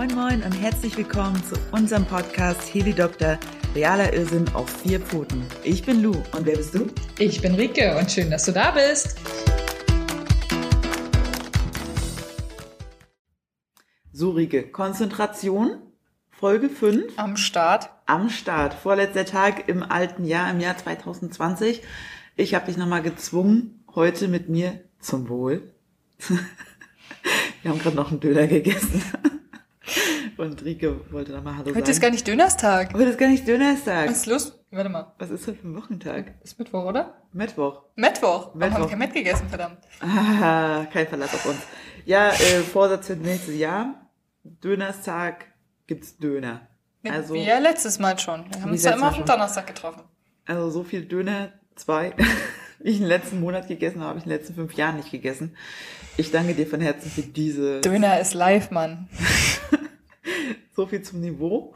Moin Moin und herzlich willkommen zu unserem Podcast Heli Doktor, realer Irrsinn auf vier Pfoten. Ich bin Lou und wer bist du? Ich bin Rike und schön, dass du da bist. So Rike, Konzentration, Folge 5. Am Start. Am Start, vorletzter Tag im alten Jahr, im Jahr 2020. Ich habe dich nochmal gezwungen, heute mit mir zum Wohl. Wir haben gerade noch einen Döner gegessen. Und Rike wollte nochmal Hallo Heute sagen. ist gar nicht Dönerstag. Heute ist gar nicht Dönerstag. Was ist los? Warte mal. Was ist heute für ein Wochentag? Ist Mittwoch, oder? Mittwoch. Mittwoch. Warum Mittwoch. haben wir kein Met gegessen, verdammt? Ah, kein Verlass auf uns. Ja, äh, Vorsatz für nächstes Jahr. Dönerstag gibt's Döner. Also, ja letztes Mal schon. Wir haben uns ja immer auf den. Donnerstag getroffen. also so viel Döner, zwei, wie ich im letzten Monat gegessen habe, habe ich in den letzten fünf Jahren nicht gegessen. Ich danke dir von Herzen für diese, Döner ist live, Mann. so viel zum Niveau.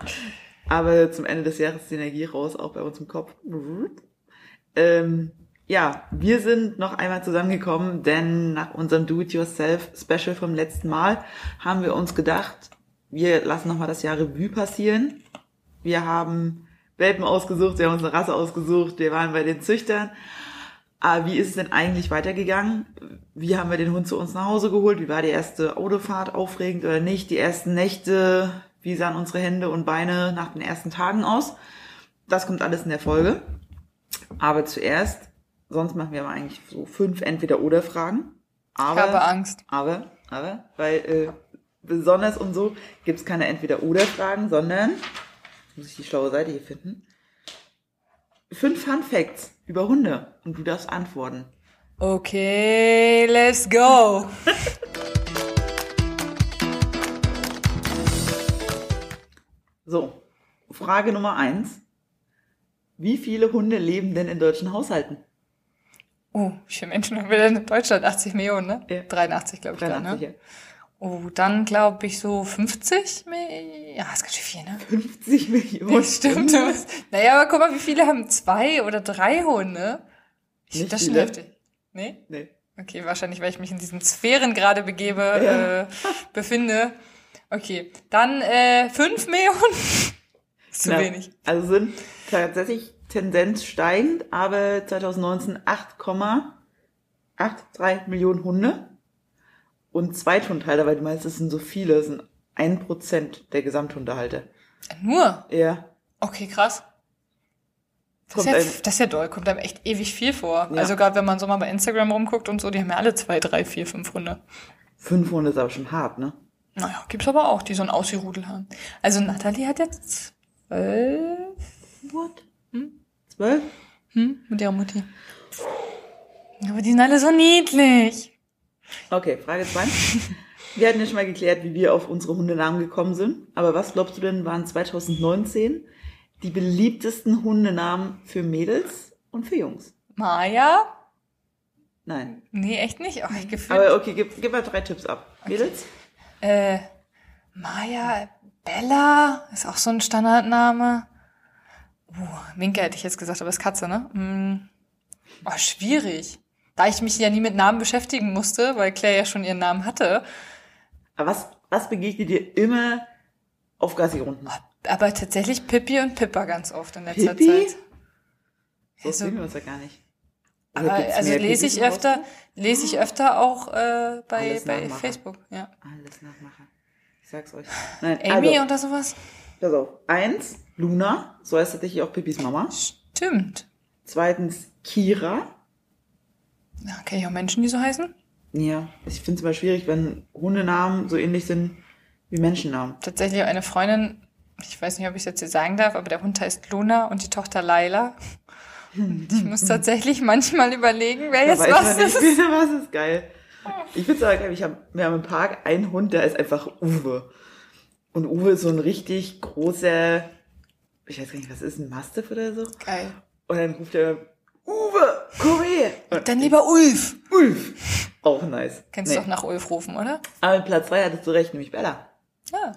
Aber zum Ende des Jahres ist die Energie raus, auch bei uns im Kopf. Ähm, ja, wir sind noch einmal zusammengekommen, denn nach unserem Do-it-yourself-Special vom letzten Mal haben wir uns gedacht, wir lassen nochmal das Jahr Revue passieren. Wir haben Welpen ausgesucht, wir haben uns eine Rasse ausgesucht, wir waren bei den Züchtern. Aber wie ist es denn eigentlich weitergegangen? Wie haben wir den Hund zu uns nach Hause geholt? Wie war die erste Autofahrt aufregend oder nicht? Die ersten Nächte, wie sahen unsere Hände und Beine nach den ersten Tagen aus? Das kommt alles in der Folge. Aber zuerst, sonst machen wir aber eigentlich so fünf Entweder-Oder-Fragen. Ich Aber, habe Angst. aber, aber, weil äh, besonders und so gibt's keine Entweder-Oder-Fragen, sondern, muss ich die schlaue Seite hier finden, fünf Fun Facts über Hunde und du darfst antworten. Okay, let's go. So, Frage Nummer eins. Wie viele Hunde leben denn in deutschen Haushalten? Oh, wie viele Menschen haben wir denn in Deutschland? 80 Millionen, ne? Ja. 83, glaube ich, gerade, 83, ne? ja. Oh, dann glaube ich so 50 Millionen. Ja, ist ganz schön viel, ne? 50 Millionen. Das stimmt. Hunde. Naja, aber guck mal, wie viele haben zwei oder drei Hunde? Ich Nicht finde das schon heftig. Nee? Nee. Okay, wahrscheinlich, weil ich mich in diesen Sphären gerade begebe, Ja. äh, befinde. Okay, dann äh, fünf Millionen. ist zu Na, wenig. Also sind tatsächlich Tendenz steigend, aber 2019 8,83 Millionen Hunde und Zweithundhalter, weil die meisten sind so viele, sind ein Prozent der Gesamthundehalter. Nur? Ja. Okay, krass. Das ist, ja, das ist ja doll, kommt einem echt ewig viel vor. Ja. Also gerade wenn man so mal bei Instagram rumguckt und so, die haben ja alle zwei, drei, vier, fünf Hunde. Fünf Hunde ist aber schon hart, ne? Naja, gibt's aber auch, die so ein Aussie-Rudel haben. Also Natalie hat jetzt zwölf What? Zwölf? hm, mit ihrer Mutti. Aber die sind alle so niedlich. Okay, Frage zwei. Wir hatten ja schon mal geklärt, wie wir auf unsere Hundenamen gekommen sind. Aber was glaubst du denn, waren 2019 die beliebtesten Hundenamen für Mädels und für Jungs? Maya? Nein. Nee, echt nicht. Oh, ich gefühl, Aber okay, gib, gib mal drei Tipps ab. Mädels? Äh, Maya, Bella ist auch so ein Standardname. Uh, Minke hätte ich jetzt gesagt, aber ist Katze, ne? Hm. Oh, schwierig. Da ich mich ja nie mit Namen beschäftigen musste, weil Claire ja schon ihren Namen hatte. Aber was, was begegnet dir immer auf Gassi-Runden? Aber tatsächlich Pippi und Pippa ganz oft in letzter Pippi? Zeit. So Also- sehen wir uns ja gar nicht. Aber, also lese ich öfter, lese ich öfter auch äh, bei, bei. Facebook. Ja. Alles Nachmacher. Ich sag's euch. Nein, Amy also, oder sowas? pass auf. Eins, Luna. So heißt tatsächlich auch Pippis Mama. Stimmt. Zweitens, Kira. Ja, kenne ich auch Menschen, die so heißen? Ja, ich finde es immer schwierig, wenn Hundenamen so ähnlich sind wie Menschennamen. Tatsächlich eine Freundin, ich weiß nicht, ob ich es jetzt hier sagen darf, aber der Hund heißt Luna und die Tochter Laila. Ich muss tatsächlich manchmal überlegen, wer jetzt was man nicht, ist. was ist geil. Ich aber geil. Ich hab, wir haben im Park einen Hund, der ist einfach Uwe. Und Uwe ist so ein richtig großer, ich weiß gar nicht, was ist, ein Mastiff oder so? Geil. Und dann ruft er, Uwe, komm her! Und Dann lieber Ulf. Ulf! Auch nice. Kennst Nee. du doch nach Ulf rufen, oder? Aber mit Platz zwei hattest du recht, nämlich Bella. Ja.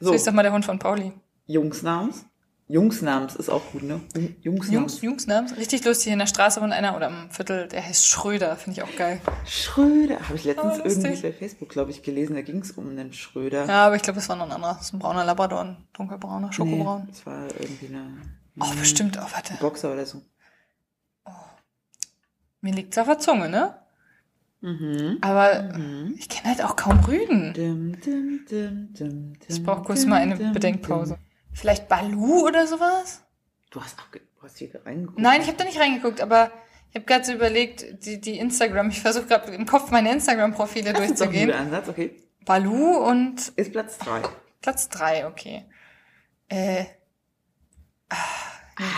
So, So ist doch mal der Hund von Pauli. Jungsnamens. Jungsnamens ist auch gut, ne? Jung- Jungsnamens. Jungs, Jungsnamens. Richtig lustig. In der Straße wohnt einer oder im Viertel, der heißt Schröder. Finde ich auch geil. Schröder. Habe ich letztens Oh, irgendwie bei Facebook, glaube ich, gelesen. Da ging es um einen Schröder. Ja, aber ich glaube, das war noch ein anderer. Das ist ein brauner Labrador, ein dunkelbrauner, schokobraun. Nee, das war irgendwie eine Oh, bestimmt. Oh, warte. Boxer oder so. Mir liegt's auf der Zunge, ne? Mhm. Aber Mhm. ich kenne halt auch kaum Rüden. Dim, dim, dim, Ich brauche kurz mal eine Bedenkpause. Vielleicht Balu oder sowas? Du hast auch ge- du hast hier reingeguckt. Nein, ich habe da nicht reingeguckt, aber ich habe gerade so überlegt, die, die Instagram, ich versuche gerade im Kopf meine Instagram-Profile Das ist doch ein durchzugehen. guter Ansatz, okay. Balu und Ist Platz drei. Platz drei, okay. Äh, ah,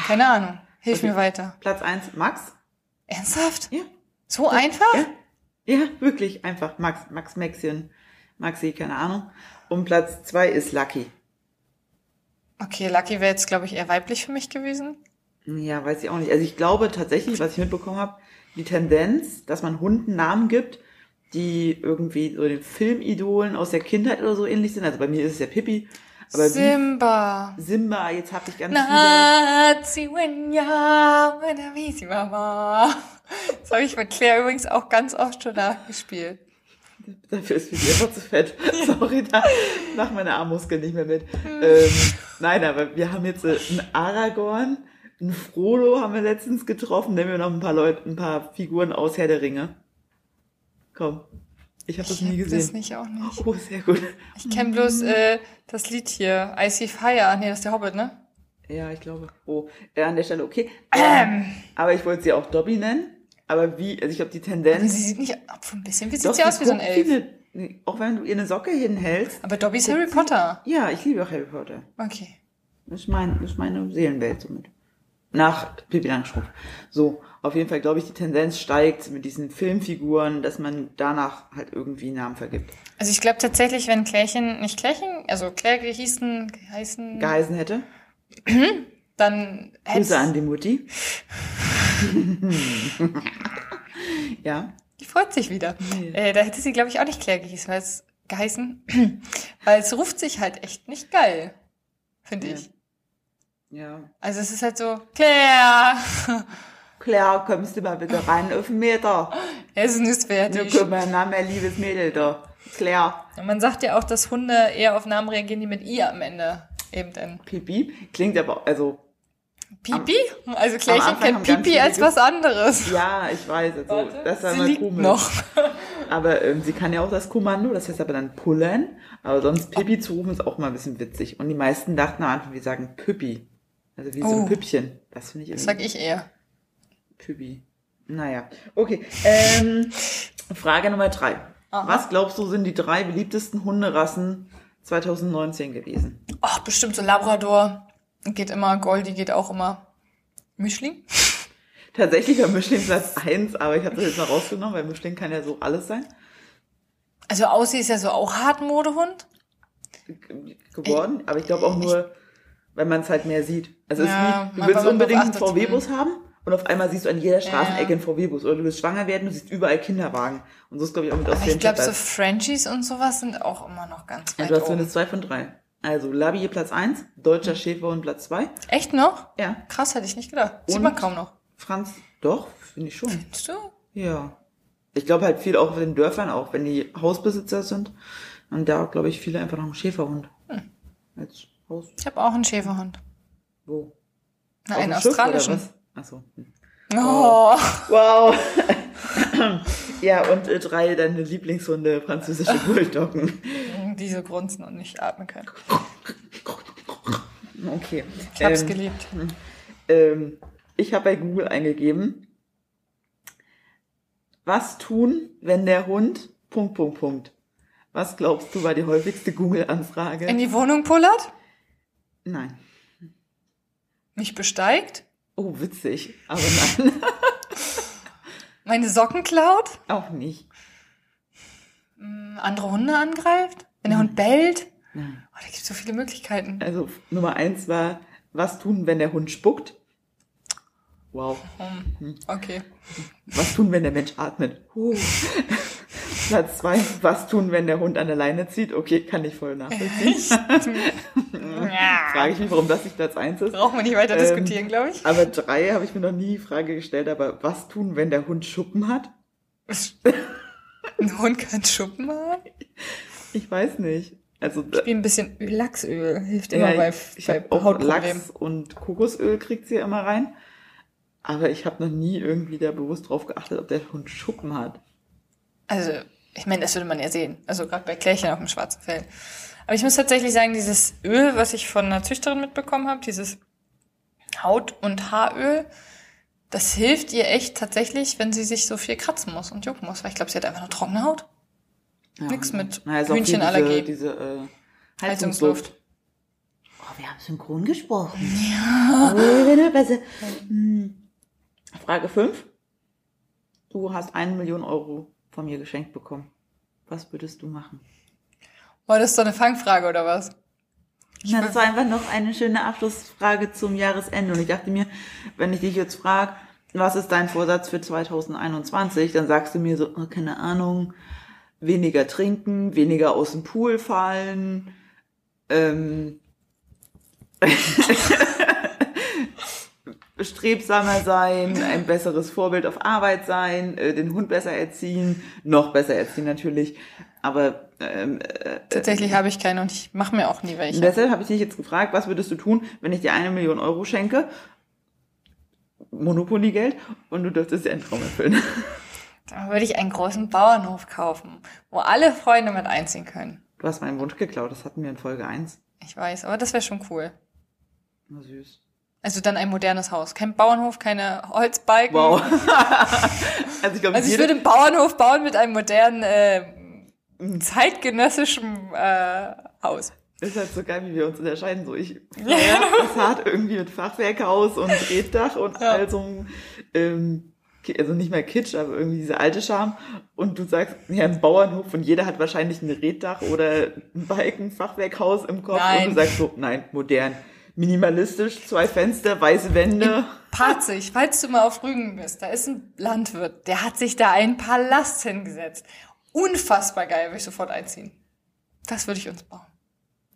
keine Ahnung. Hilf Okay. mir weiter. Platz eins Max. Ernsthaft? Ja. So einfach? Ja. Ja, wirklich einfach. Max, Max Maxchen. Maxi, keine Ahnung. Und Platz zwei ist Lucky. Okay, Lucky wäre jetzt, glaube ich, eher weiblich für mich gewesen. Ja, weiß ich auch nicht. Also ich glaube tatsächlich, was ich mitbekommen habe, die Tendenz, dass man Hunden Namen gibt, die irgendwie so den Filmidolen aus der Kindheit oder so ähnlich sind. Also bei mir ist es ja Pippi. Aber Simba. wie Simba, jetzt habe ich ganz viele. Nazi Wenya, Mama. Das habe ich mit Claire übrigens auch ganz oft schon nachgespielt. Dafür ist Pippi einfach zu fett. Sorry, da machen meine Armmuskeln nicht mehr mit. Ähm, nein, aber wir haben jetzt äh, einen Aragorn, einen Frodo haben wir letztens getroffen, haben wir noch ein paar Leute, ein paar Figuren aus Herr der Ringe. Komm. Ich habe das nie gesehen. das nicht auch nicht. Oh, sehr gut. Ich kenne bloß äh, das Lied hier, Icy Fire. Nee, das ist der Hobbit, ne? Ja, ich glaube. Oh, äh, an der Stelle okay. Ähm. Aber ich wollte sie auch Dobby nennen. Aber wie, also ich glaube, die Tendenz. sie sieht nicht, obwohl ein bisschen wie Doch, sieht sie aus wie so ein Elf. eine- auch wenn du ihr eine Socke hinhältst. Aber Dobby ist Harry Potter. Ja, ich liebe auch Harry Potter. Okay. Das ist, mein, das ist meine Seelenwelt somit. Nach Pippi Langstrumpf. So, auf jeden Fall glaube ich, die Tendenz steigt mit diesen Filmfiguren, dass man danach halt irgendwie Namen vergibt. Also ich glaube tatsächlich, wenn Klärchen, nicht Klärchen, also Claire gehießen, geheißen, Geheißen hätte. dann Grüße an hätte die Mutti. ja. die freut sich wieder. Nee. Äh, da hätte sie, glaube ich, auch nicht Claire gehießen, weil es geheißen, weil es ruft sich halt echt nicht geil, finde Ja. ich. Ja. Also es ist halt so, Claire, Claire, kommst du mal bitte rein auf den Meter? es ist Du fertig. komm mal, na, mein liebes Mädel da. Claire. Und man sagt ja auch, dass Hunde eher auf Namen reagieren, die mit I am Ende eben dann. Pipi. Klingt aber, also, Pipi? Also Klärchen kennt Pipi als was anderes. ja, ich weiß, also, Warte, das war sie mal liegt komisch. noch. Aber ähm, sie kann ja auch das Kommando, das heißt aber dann pullern. Aber sonst Pippi zu rufen ist auch mal ein bisschen witzig. Und die meisten dachten am Anfang, wir sagen Püppi. Also wie so Oh. ein Püppchen. Das finde ich Das irgendwie sag ich eher. Püppi. Naja, okay. Ähm, Frage Nummer drei. Aha. Was glaubst du sind die drei beliebtesten Hunderassen 2019 gewesen? Ach, bestimmt so Labrador. Geht immer, Goldie geht auch immer. Mischling? Tatsächlich war Mischling Platz eins, aber ich habe das jetzt mal rausgenommen, weil Mischling kann ja so alles sein. Also Aussie ist ja so auch Hartmodehund. Geworden, aber ich glaube auch nur, weil man es halt mehr sieht. Also es Ja, ist wie, du willst unbedingt einen VW-Bus haben und auf einmal siehst du an jeder Straßenecke Ja. einen VW-Bus oder du willst schwanger werden, du siehst überall Kinderwagen. Und so ist glaube ich auch mit Aber ich Australian glaube, so. Frenchies und sowas sind auch immer noch ganz Ja, weit du hast oben. zumindest zwei von drei. Also Labby Platz eins, Deutscher Schäferhund Platz zwei. Echt noch? Ja. Krass, hätte ich nicht gedacht. Sieht Und? man kaum noch. Franz, doch, finde ich schon. Findest du? Ja. Ich glaube halt viel auch in den Dörfern, auch wenn die Hausbesitzer sind. Und da glaube ich viele einfach noch einen Schäferhund. Hm. Als Haus. Ich habe auch einen Schäferhund. Wo? Na, einen Schiff australischen. was? Ach so. Hm. Oh. Wow. ja, und äh, drei deine Lieblingshunde, französische Bulldoggen. Die so grunzen und nicht atmen können. Okay. Ich hab's ähm, geliebt. ähm, ich habe bei Google eingegeben, was tun, wenn der Hund... Punkt, Punkt, Punkt. Was glaubst du war die häufigste Google-Anfrage? In die Wohnung pullert? Nein. Mich besteigt? Oh, witzig. Aber nein, Meine Socken klaut? auch nicht. Mm, Andere Hunde angreift? Wenn der Hund bellt? Nein. Oh, da gibt es so viele Möglichkeiten. Also Nummer eins war, was tun, wenn der Hund spuckt? Wow. Hm, Okay. Was tun, wenn der Mensch atmet? Huh. Platz zwei, was tun, wenn der Hund an der Leine zieht? Okay, kann ich voll nachvollziehen. Frage ich mich, warum das nicht Platz eins ist. Brauchen wir nicht weiter Ähm, diskutieren, glaube ich. Aber drei habe ich mir noch nie die Frage gestellt, aber was tun, wenn der Hund Schuppen hat? Ein Hund kann Schuppen haben? Ich weiß nicht. Also Wie ein bisschen Öl, Lachsöl hilft ja, immer bei, ich, ich bei auch Hautproblemen. Lachs und Kokosöl kriegt sie ja immer rein. Aber ich habe noch nie irgendwie da bewusst drauf geachtet, ob der Hund Schuppen hat. Also, ich meine, das würde man ja sehen. Also gerade bei Klärchen auf dem schwarzen Fell. Aber ich muss tatsächlich sagen, dieses Öl, was ich von einer Züchterin mitbekommen habe, dieses Haut- und Haaröl, das hilft ihr echt tatsächlich, wenn sie sich so viel kratzen muss und jucken muss. Weil ich glaube, sie hat einfach nur trockene Haut. Ja, Nix mit na, ist auch viel Hühnchenallergie. Diese, diese äh, Heizungsluft. Heizungsluft. Oh, wir haben synchron gesprochen. Ja. Oh, besser. Hm. Frage 5. Du hast eine Million Euro von mir geschenkt bekommen. Was würdest du machen? War das so eine Fangfrage oder was? Na, das war einfach noch eine schöne Abschlussfrage zum Jahresende. Und ich dachte mir, wenn ich dich jetzt frage, was ist dein Vorsatz für 2021, dann sagst du mir so, oh, keine Ahnung, weniger trinken, weniger aus dem Pool fallen, ähm, strebsamer sein, ein besseres Vorbild auf Arbeit sein, äh, den Hund besser erziehen, noch besser erziehen natürlich. Aber ähm, äh, Tatsächlich habe ich keine und ich mache mir auch nie und welche. deshalb habe ich dich jetzt gefragt, was würdest du tun, wenn ich dir eine Million Euro schenke? Monopoly-Geld und du dürftest dir einen Traum erfüllen. Dann würde ich einen großen Bauernhof kaufen, wo alle Freunde mit einziehen können. Du hast meinen Wunsch geklaut, das hatten wir in Folge 1. Ich weiß, aber das wäre schon cool. Na süß. Also dann ein modernes Haus. Kein Bauernhof, keine Holzbalken. Wow. also ich glaube, Also ich würde einen Bauernhof bauen mit einem modernen, äh, zeitgenössischen äh, Haus. ist halt so geil, wie wir uns unterscheiden. So ich feier Passat irgendwie mit Fachwerkhaus und Reddach und Ja. all so ein, ähm, also nicht mehr Kitsch, aber irgendwie diese alte Charme. Und du sagst, ja, ein Bauernhof und jeder hat wahrscheinlich ein Reddach oder ein Balken-Fachwerkhaus im Kopf. Nein. Und du sagst so, nein, modern. Minimalistisch, zwei Fenster, weiße Wände. Parzig, falls du mal auf Rügen bist, da ist ein Landwirt, der hat sich da einen Palast hingesetzt. Unfassbar geil, würde ich sofort einziehen. Das würde ich uns bauen.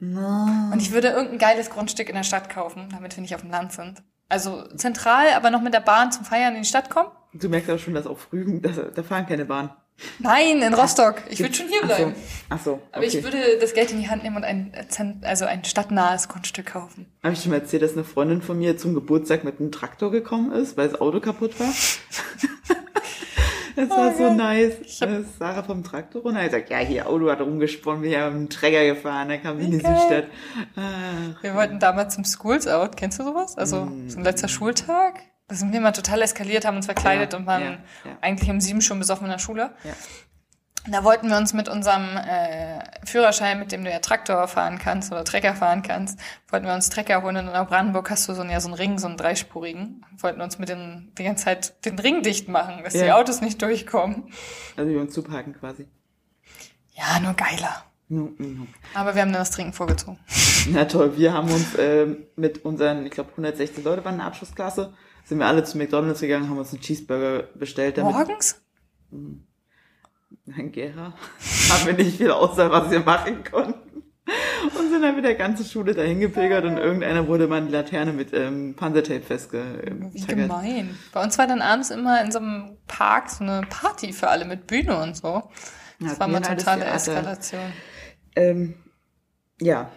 Und ich würde irgendein geiles Grundstück in der Stadt kaufen, damit wir nicht auf dem Land sind. Also zentral, aber noch mit der Bahn zum Feiern in die Stadt kommen? Du merkst auch schon, dass auf Rügen, da, da fahren keine Bahn. Nein, in Rostock. Ich würde schon hier bleiben. Ach so, ach so Aber okay. ich würde das Geld in die Hand nehmen und ein, Zent- also ein stadtnahes Grundstück kaufen. Habe ich schon mal erzählt, dass eine Freundin von mir zum Geburtstag mit einem Traktor gekommen ist, weil das Auto kaputt war? Das war so nice. Da ist Sarah vom Traktor runter. Er sagt, ja, hier, Auto hat rumgesponnen, wir haben einen Träger gefahren, dann kam sie in die geil. Südstadt. Ah, Wir wollten damals zum Schools Out. Kennst du sowas? Also so ein letzter Schultag. Da sind wir mal total eskaliert, haben uns verkleidet Ja, und waren ja, ja. eigentlich um sieben schon besoffen in der Schule. Und Da wollten wir uns mit unserem äh, Führerschein, mit dem du ja Traktor fahren kannst oder Trecker fahren kannst, wollten wir uns Trecker holen. Und in Brandenburg hast du so einen, ja, so einen Ring, so einen dreispurigen. Wollten uns mit den, die ganze Zeit den Ring dicht machen, dass die Ja. Autos nicht durchkommen. Also wir uns zuparken quasi. Ja, nur geiler. Nu- nu. Aber wir haben dann das Trinken vorgezogen. Na toll, wir haben uns ähm, mit unseren, ich glaube 160 Leute waren in der Abschlussklasse, sind wir alle zu McDonalds gegangen, haben uns einen Cheeseburger bestellt, damit Morgens? Nein, Gera. haben wir nicht viel außer, was wir machen konnten. Und sind dann mit der ganzen Schule dahin gepilgert und irgendeiner wurde mal eine Laterne mit ähm, Panzertape Wie festgetackert. gemein. Bei uns war dann abends immer in so einem Park so eine Party für alle mit Bühne und so. Das Hatten war mal totale. Eskalation. Ähm, ja.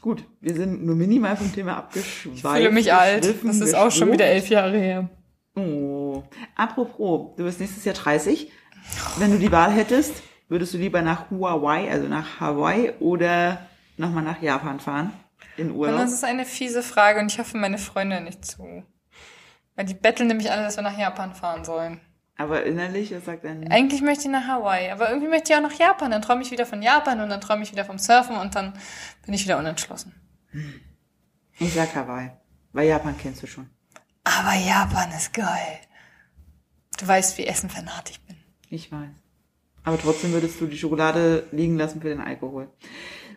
Gut, wir sind nur minimal vom Thema abgeschweift. Ich fühle mich alt. Das ist auch schon wieder elf Jahre her. Oh. Apropos, du bist nächstes Jahr 30. Wenn du die Wahl hättest, würdest du lieber nach Hawaii, also nach Hawaii oder nochmal nach Japan fahren? In Und Urlaub? das ist eine fiese Frage und ich hoffe meine Freunde nicht zu. Weil die betteln nämlich alle, dass wir nach Japan fahren sollen. Aber innerlich, er sagt dann, Eigentlich möchte ich nach Hawaii, aber irgendwie möchte ich auch nach Japan. Dann träume ich wieder von Japan und dann träume ich wieder vom Surfen und dann bin ich wieder unentschlossen. ich sag Hawaii. Weil Japan kennst du schon. Aber Japan ist geil. Du weißt, wie Essen vernarrt ich bin. Ich weiß. Aber trotzdem würdest du die Schokolade liegen lassen für den Alkohol.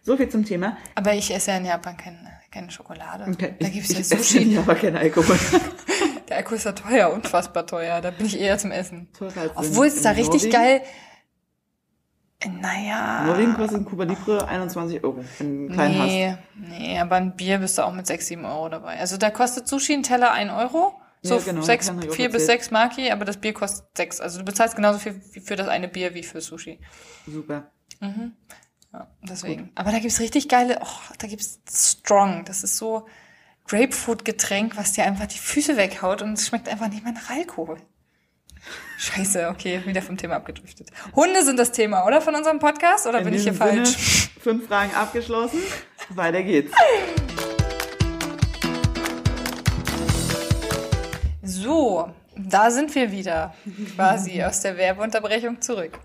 So viel zum Thema. Aber ich esse ja in Japan keine, keine Schokolade. Okay, Da ich, gibt's ja ich esse Sushi. aber keinen Alkohol. Der Alkohol ist ja teuer, unfassbar teuer. Da bin ich eher zum Essen. Teurer als in- Obwohl es in da richtig Norwegen. geil. Naja. Norwegen kostet ein Cuba Libre 21 Euro, wenn du einen kleinen hast. Nee, nee, aber ein Bier bist du auch mit 6, 7 Euro dabei. Also da kostet Sushi ein Teller 1 Euro. So Ja, genau, sechs, vier bis sechs Maki, aber das Bier kostet sechs. Also du bezahlst genauso viel für das eine Bier wie für Sushi. Super. Ja, deswegen. Aber da gibt's richtig geile, oh, da gibt's Strong. Das ist so Grapefruit-Getränk, was dir einfach die Füße weghaut und es schmeckt einfach nicht mehr nach Alkohol. Scheiße, okay, wieder vom Thema abgedriftet. Hunde sind das Thema, oder? Von unserem Podcast? Oder In bin ich hier Sinne, falsch? Fünf Fragen abgeschlossen. Weiter geht's. So, da sind wir wieder quasi aus der Werbeunterbrechung zurück.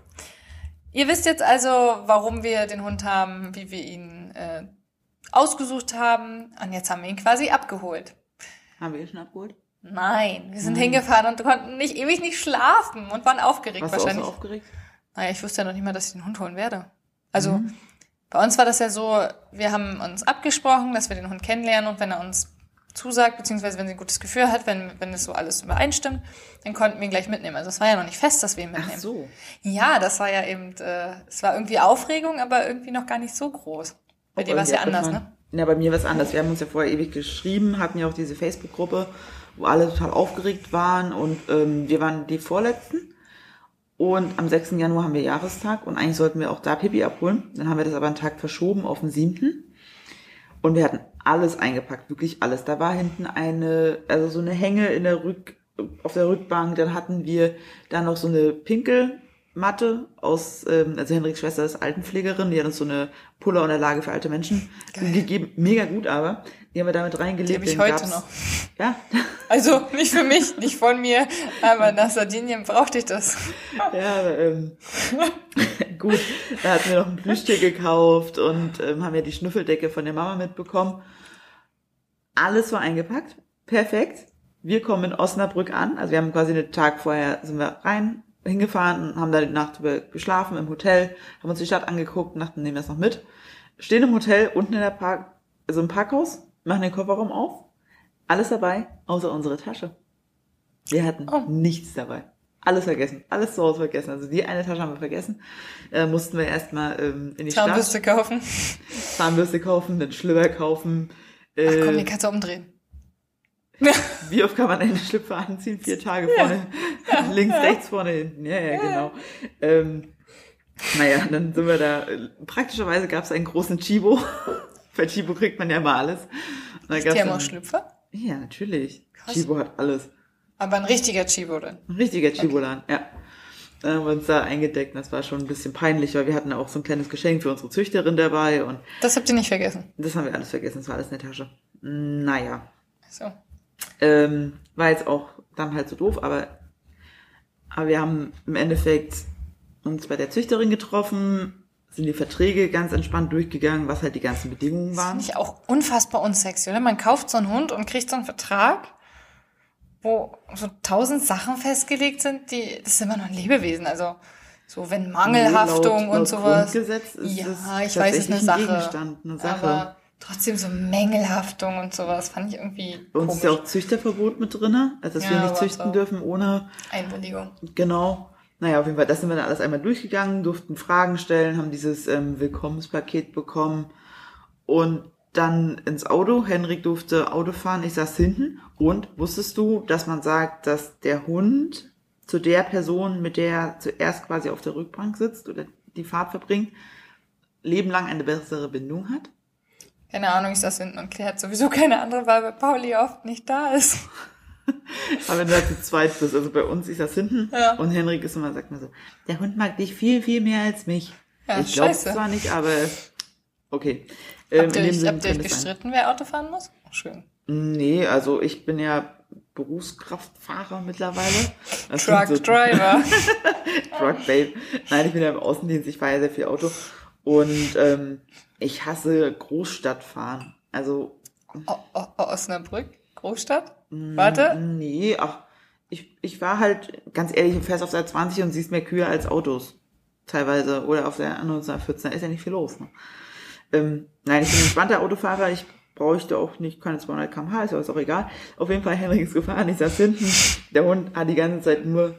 Ihr wisst jetzt also, warum wir den Hund haben, wie wir ihn äh, ausgesucht haben. Und jetzt haben wir ihn quasi abgeholt. Haben wir ihn schon abgeholt? Nein, wir sind hingefahren und konnten nicht ewig nicht schlafen und waren aufgeregt Warst du auch so wahrscheinlich. aufgeregt? Naja, ich wusste ja noch nicht mal, dass ich den Hund holen werde. Also bei uns war das ja so, wir haben uns abgesprochen, dass wir den Hund kennenlernen und wenn er uns zusagt, beziehungsweise wenn sie ein gutes Gefühl hat, wenn, wenn es so alles übereinstimmt, dann konnten wir ihn gleich mitnehmen. Also es war ja noch nicht fest, dass wir ihn Ach mitnehmen. so. Ja, das war ja eben, äh, es war irgendwie Aufregung, aber irgendwie noch gar nicht so groß. Bei Auch dir war es ja anders, ne? abgefahren. Ja, bei mir war es anders. Wir haben uns ja vorher ewig geschrieben, hatten ja auch diese Facebook-Gruppe, wo alle total aufgeregt waren und ähm, wir waren die Vorletzten. Und am 6. Januar haben wir Jahrestag und eigentlich sollten wir auch da Pipi abholen. Dann haben wir das aber einen Tag verschoben auf den 7. Und wir hatten alles eingepackt, wirklich alles. Da war hinten eine, also so eine Hänge in der Rück, auf der Rückbank. Dann hatten wir da noch so eine Pinkelmatte aus, ähm, also Henriks Schwester ist Altenpflegerin, die hat uns so eine Pullerunterlage für alte Menschen Geil. gegeben. Mega gut aber. Die haben wir damit Die reingelegt. habe ich heute noch. Ja, Also nicht für mich, nicht von mir, aber nach Sardinien brauchte ich das. Ja, aber, ähm, gut, da hatten wir noch ein Plüschtier gekauft und ähm, haben ja die Schnüffeldecke von der Mama mitbekommen. Alles war eingepackt, perfekt. Wir kommen in Osnabrück an, also wir haben quasi einen Tag vorher sind wir rein, hingefahren haben da die Nacht über geschlafen im Hotel, haben uns die Stadt angeguckt, dachten, nehmen wir das noch mit. Stehen im Hotel, unten in der Park, also im Parkhaus, machen den Kofferraum auf, alles dabei, außer unsere Tasche. Wir hatten Oh. nichts dabei. Alles vergessen. Alles zu Hause vergessen. Also die eine Tasche haben wir vergessen. Äh, mussten wir erstmal ähm, in die Zahnbürste Stadt kaufen. Zahnbürste kaufen, den Schlüpper kaufen. Ach Äh, komm, die kannst du umdrehen. wie oft kann man einen Schlüpfer anziehen? Vier Tage vorne, links, rechts, vorne, hinten. Ja, ja, genau. Ähm, naja, dann sind wir da. Praktischerweise gab es einen großen Chibo. Bei Chibo kriegt man ja immer alles. Und da gab's Schlüpfer? Ja, natürlich. Krass. Chibo hat alles. Aber ein richtiger Chibo dann. Ein richtiger Chibolan, ja. Dann haben wir uns da eingedeckt. Das war schon ein bisschen peinlich, weil wir hatten auch so ein kleines Geschenk für unsere Züchterin dabei und Das habt ihr nicht vergessen. das haben wir alles vergessen. Das war alles in der Tasche. Naja. So. Ähm, war jetzt auch dann halt so doof, aber, aber wir haben im Endeffekt uns bei der Züchterin getroffen, sind die Verträge ganz entspannt durchgegangen, was halt die ganzen Bedingungen waren. Finde ich auch unfassbar unsexy, oder? Man kauft so einen Hund und kriegt so einen Vertrag, wo so tausend Sachen festgelegt sind, die, das ist immer noch ein Lebewesen. Also, so wenn Mangelhaftung Nee, laut- und laut sowas. Grundgesetz ist ja, ich weiß, es ist eine Sache. Gegenstand, eine Sache. Aber trotzdem so Mängelhaftung und sowas fand ich irgendwie Bei uns komisch. ist ja auch Züchterverbot mit drinne, also dass Ja, wir nicht züchten so. dürfen ohne Einwilligung. Genau. Naja, auf jeden Fall, das sind wir dann alles einmal durchgegangen, durften Fragen stellen, haben dieses ähm, Willkommenspaket bekommen und dann ins Auto. Henrik durfte Auto fahren, ich saß hinten. Und wusstest du, dass man sagt, dass der Hund zu der Person, mit der er zuerst quasi auf der Rückbank sitzt oder die Fahrt verbringt, lebenlang eine bessere Bindung hat? Keine Ahnung, ich saß hinten und Claire hat sowieso keine andere, weil Pauli oft nicht da ist. Aber wenn du halt zu zweit bist, also bei uns, ich saß hinten Ja. und Henrik ist immer, sagt mir so, der Hund mag dich viel, viel mehr als mich. Ja, ich glaube zwar nicht, aber okay. Ähm, Habt ihr in dem euch, habt ihr euch gestritten, wer Auto fahren muss? Schön. Nee, also ich bin ja Berufskraftfahrer mittlerweile. Das Truck so- Driver. Truck Babe. Nein, ich bin ja im Außendienst, ich fahre ja sehr viel Auto. Und ähm, ich hasse Großstadtfahren. Also O- O- Osnabrück, Großstadt? Mm, Warte. Nee, ach, ich, ich war halt, ganz ehrlich, du fährst auf der 20 und siehst mehr Kühe als Autos. Teilweise. Oder auf der anderen 14, da ist ja nicht viel los. Ne? Ähm, nein, ich bin ein entspannter Autofahrer. Ich bräuchte auch nicht keine 200 km/h, ist aber ist auch egal. Auf jeden Fall, Henrik ist gefahren, ich saß hinten. Der Hund hat die ganze Zeit nur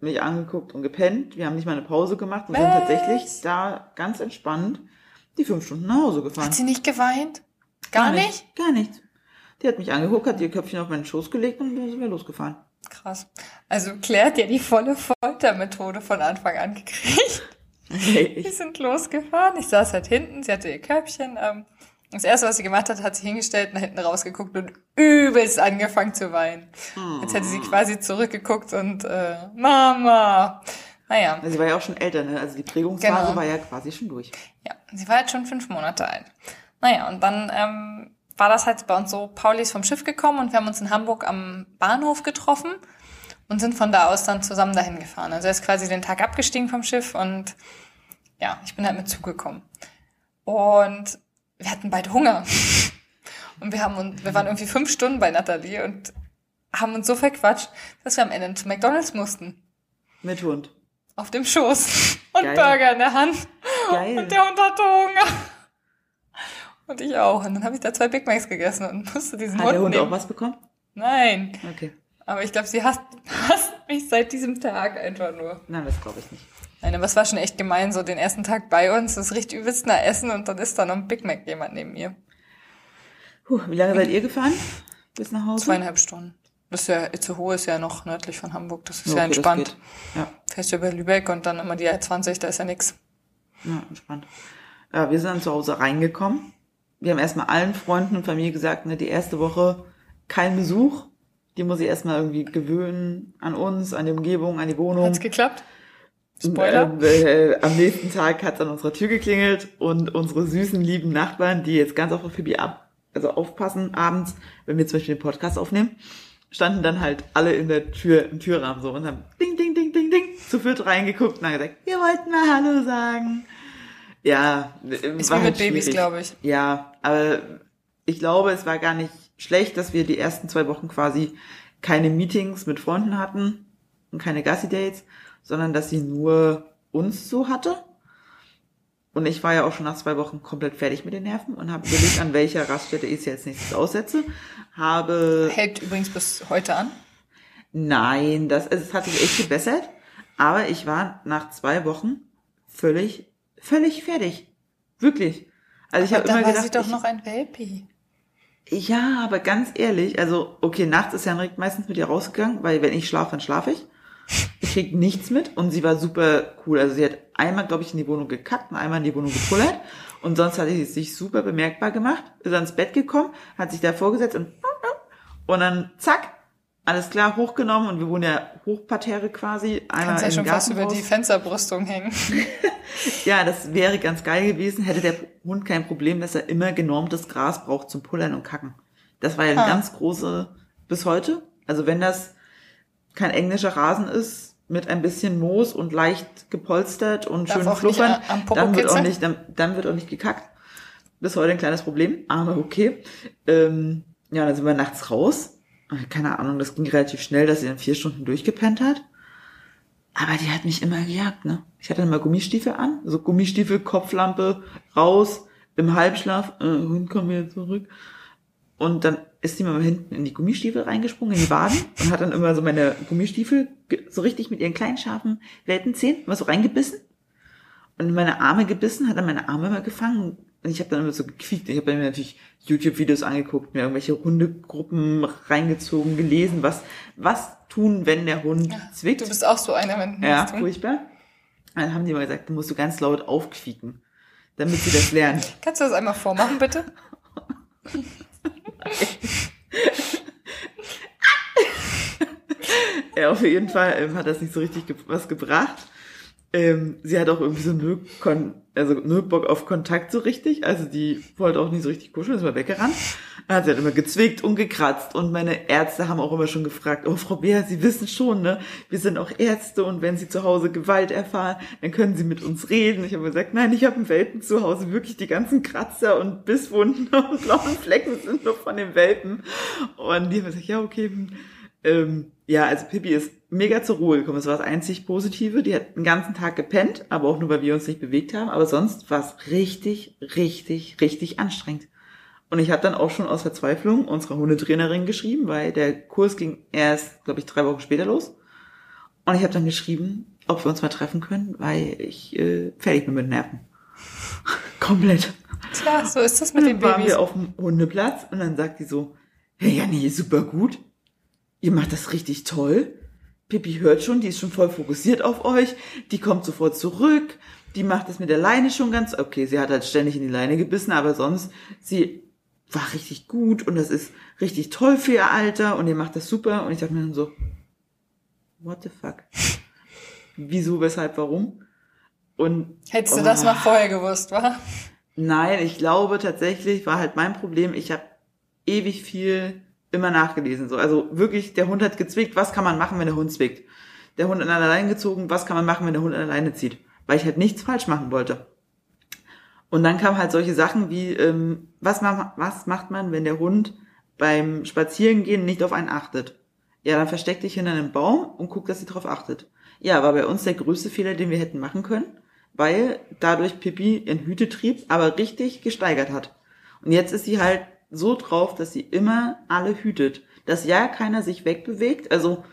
mich angeguckt und gepennt. Wir haben nicht mal eine Pause gemacht und sind tatsächlich da ganz entspannt die fünf Stunden nach Hause gefahren. Hat sie nicht geweint? Gar, nicht? Gar nichts. Die hat mich angeguckt, hat ihr Köpfchen auf meinen Schoß gelegt und dann sind wir losgefahren. Krass. Also Claire hat ja die volle Foltermethode von Anfang an gekriegt. Hey, Wir sind losgefahren. Ich saß halt hinten, sie hatte ihr Körbchen. Ähm, das erste, was sie gemacht hat, hat sie hingestellt, nach hinten rausgeguckt und übelst angefangen zu weinen. Jetzt hätte sie quasi zurückgeguckt und äh, Mama. Naja, Sie war ja auch schon älter, ne? Also die Prägungsphase Genau. war ja quasi schon durch. ja, sie war jetzt schon fünf Monate alt. Naja, und dann ähm, war das halt bei uns so, Pauli ist vom Schiff gekommen und wir haben uns in Hamburg am Bahnhof getroffen und sind von da aus dann zusammen dahin gefahren. Also er ist quasi den Tag abgestiegen vom Schiff und ja, ich bin halt mit zugekommen. Und wir hatten beide Hunger. Und wir haben uns, wir waren irgendwie fünf Stunden bei Nathalie und haben uns so verquatscht, dass wir am Ende zu McDonalds mussten. Mit Hund. Auf dem Schoß. Und Geil. Burger in der Hand. Geil. Und der Hund hatte Hunger. Und ich auch. Und dann habe ich da zwei Big Macs gegessen und musste diesen Hat Hund der Hund nehmen. auch was bekommen? Nein. Okay. Aber ich glaube, sie hasst, hasst mich seit diesem Tag einfach nur. Nein, das glaube ich nicht. Nein, aber es war schon echt gemein, so den ersten Tag bei uns, das riecht übelst nach Essen und dann ist da noch ein Big Mac jemand neben mir. Puh, wie lange seid ihr gefahren? Bis nach Hause? Zweieinhalb Stunden. Das ist ja, Itzehoe ist ja noch nördlich von Hamburg, das ist Ja, ja okay, das entspannt. Ja, Fährst du über Lübeck und dann immer die R20, da ist ja nix. ja, entspannt. Ja, wir sind dann zu Hause reingekommen. Wir haben erstmal allen Freunden und Familie gesagt, ne, die erste Woche kein Besuch. Die muss ich erstmal irgendwie gewöhnen an uns, an die Umgebung, an die Wohnung. Hat's geklappt? Spoiler? Äh, äh, am nächsten Tag hat es an unserer Tür geklingelt und unsere süßen, lieben Nachbarn, die jetzt ganz auf Phoebe ab, also aufpassen abends, wenn wir zum Beispiel den Podcast aufnehmen, standen dann halt alle in der Tür, im Türrahmen so und haben ding, ding, ding, ding, ding, zu viert reingeguckt und haben gesagt, wir wollten mal Hallo sagen. Ja, Ist war wie halt mit Babys, glaube ich. Ja, aber ich glaube, es war gar nicht schlecht, dass wir die ersten zwei Wochen quasi keine Meetings mit Freunden hatten und keine Gassi-Dates, sondern dass sie nur uns so hatte. Und ich war ja auch schon nach zwei Wochen komplett fertig mit den Nerven und habe überlegt, an welcher Raststätte ich sie als nächstes aussetze. Habe Hält übrigens bis heute an. Nein, das, es hat sich echt gebessert. Aber ich war nach zwei Wochen völlig, völlig fertig. Wirklich. Also ich habe immer war gedacht, sie doch ich, noch ein Welpi. ja, aber ganz ehrlich, also okay, nachts ist Henrik meistens mit ihr rausgegangen, weil wenn ich schlafe, dann schlafe ich. Ich krieg nichts mit und sie war super cool. Also sie hat einmal, glaube ich, in die Wohnung gekackt und einmal in die Wohnung gepullert und sonst hat sie sich super bemerkbar gemacht, ist ans Bett gekommen, hat sich da vorgesetzt und und dann zack, alles klar, hochgenommen und wir wohnen ja Hochparterre quasi. Einmal Kannst ja schon fast über Gartenhaus. die Fensterbrüstung hängen. Ja, das wäre ganz geil gewesen, hätte der Hund kein Problem, dass er immer genormtes Gras braucht zum Pullern und Kacken. Das war ja eine Ah. ganz große bis heute. Also wenn das kein englischer Rasen ist, mit ein bisschen Moos und leicht gepolstert und Darf schön fluffern, Popo dann wird auch nicht, dann, dann wird auch nicht gekackt. Bis heute ein kleines Problem, aber okay. Ähm, ja, dann sind wir nachts raus. Keine Ahnung, das ging relativ schnell, dass sie dann vier Stunden durchgepennt hat. Aber die hat mich immer gejagt, ne? Ich hatte immer Gummistiefel an, so Gummistiefel, Kopflampe, raus, im Halbschlaf, äh, Hund komm wieder zurück. Und dann ist die mal hinten in die Gummistiefel reingesprungen, in die Waden und hat dann immer so meine Gummistiefel so richtig mit ihren kleinen, scharfen Weltenzähnen immer so reingebissen und in meine Arme gebissen, hat dann meine Arme immer gefangen und ich habe dann immer so gequiekt. Ich habe dann mir natürlich YouTube-Videos angeguckt, mir irgendwelche Hundegruppen reingezogen, gelesen, was, was tun, wenn der Hund zwickt. Du bist auch so einer, wenn du Ja, tun. furchtbar. Dann haben die immer gesagt, du musst du ganz laut aufquieken, damit sie das lernen. Kannst du das einmal vormachen, bitte? Ja, auf jeden Fall ähm, hat das nicht so richtig ge was gebracht. Ähm, sie hat auch irgendwie so null, Kon also null Bock auf Kontakt so richtig. Also die wollte auch nicht so richtig kuscheln, ist mal weggerannt. Dann hat sie halt immer gezwickt und gekratzt. Und meine Ärzte haben auch immer schon gefragt, oh Frau Beer, Sie wissen schon, ne? Wir sind auch Ärzte und wenn Sie zu Hause Gewalt erfahren, dann können Sie mit uns reden. Ich habe gesagt, nein, ich habe einen Welpen zu Hause. Wirklich die ganzen Kratzer und Bisswunden und blauen Flecken sind nur von dem Welpen. Und die haben gesagt, ja, okay, hm. Ähm, ja, also Pippi ist mega zur Ruhe gekommen. Das war das einzig Positive. Die hat den ganzen Tag gepennt, aber auch nur, weil wir uns nicht bewegt haben. Aber sonst war es richtig, richtig, richtig anstrengend. Und ich habe dann auch schon aus Verzweiflung unserer Hundetrainerin geschrieben, weil der Kurs ging erst, glaube ich, drei Wochen später los. Und ich habe dann geschrieben, ob wir uns mal treffen können, weil ich äh, fertig bin mit Nerven. Komplett. Tja, so ist das mit den dann waren Babys. wir auf dem Hundeplatz und dann sagt die so, hey Janni, super gut. Ihr macht das richtig toll. Pippi hört schon, die ist schon voll fokussiert auf euch. Die kommt sofort zurück. Die macht das mit der Leine schon ganz, okay, sie hat halt ständig in die Leine gebissen, aber sonst, sie war richtig gut und das ist richtig toll für ihr Alter und ihr macht das super. Und ich dachte mir dann so, what the fuck? Wieso, weshalb, warum? Und Hättest du Oh. das mal vorher gewusst, wa? Nein, ich glaube tatsächlich war halt mein Problem, ich habe ewig viel immer nachgelesen. So. Also wirklich, der Hund hat gezwickt, was kann man machen, wenn der Hund zwickt? Der Hund an der Leine gezogen, was kann man machen, wenn der Hund an der Leine zieht? Weil ich halt nichts falsch machen wollte. Und dann kamen halt solche Sachen wie, ähm, was, ma was macht man, wenn der Hund beim Spazierengehen nicht auf einen achtet? Ja, dann versteck dich hinter einem Baum und guck, dass sie drauf achtet. Ja, war bei uns der größte Fehler, den wir hätten machen können, weil dadurch Pippi ihren Hütetrieb aber richtig gesteigert hat. Und jetzt ist sie halt so drauf, dass sie immer alle hütet. Dass ja keiner sich wegbewegt. Also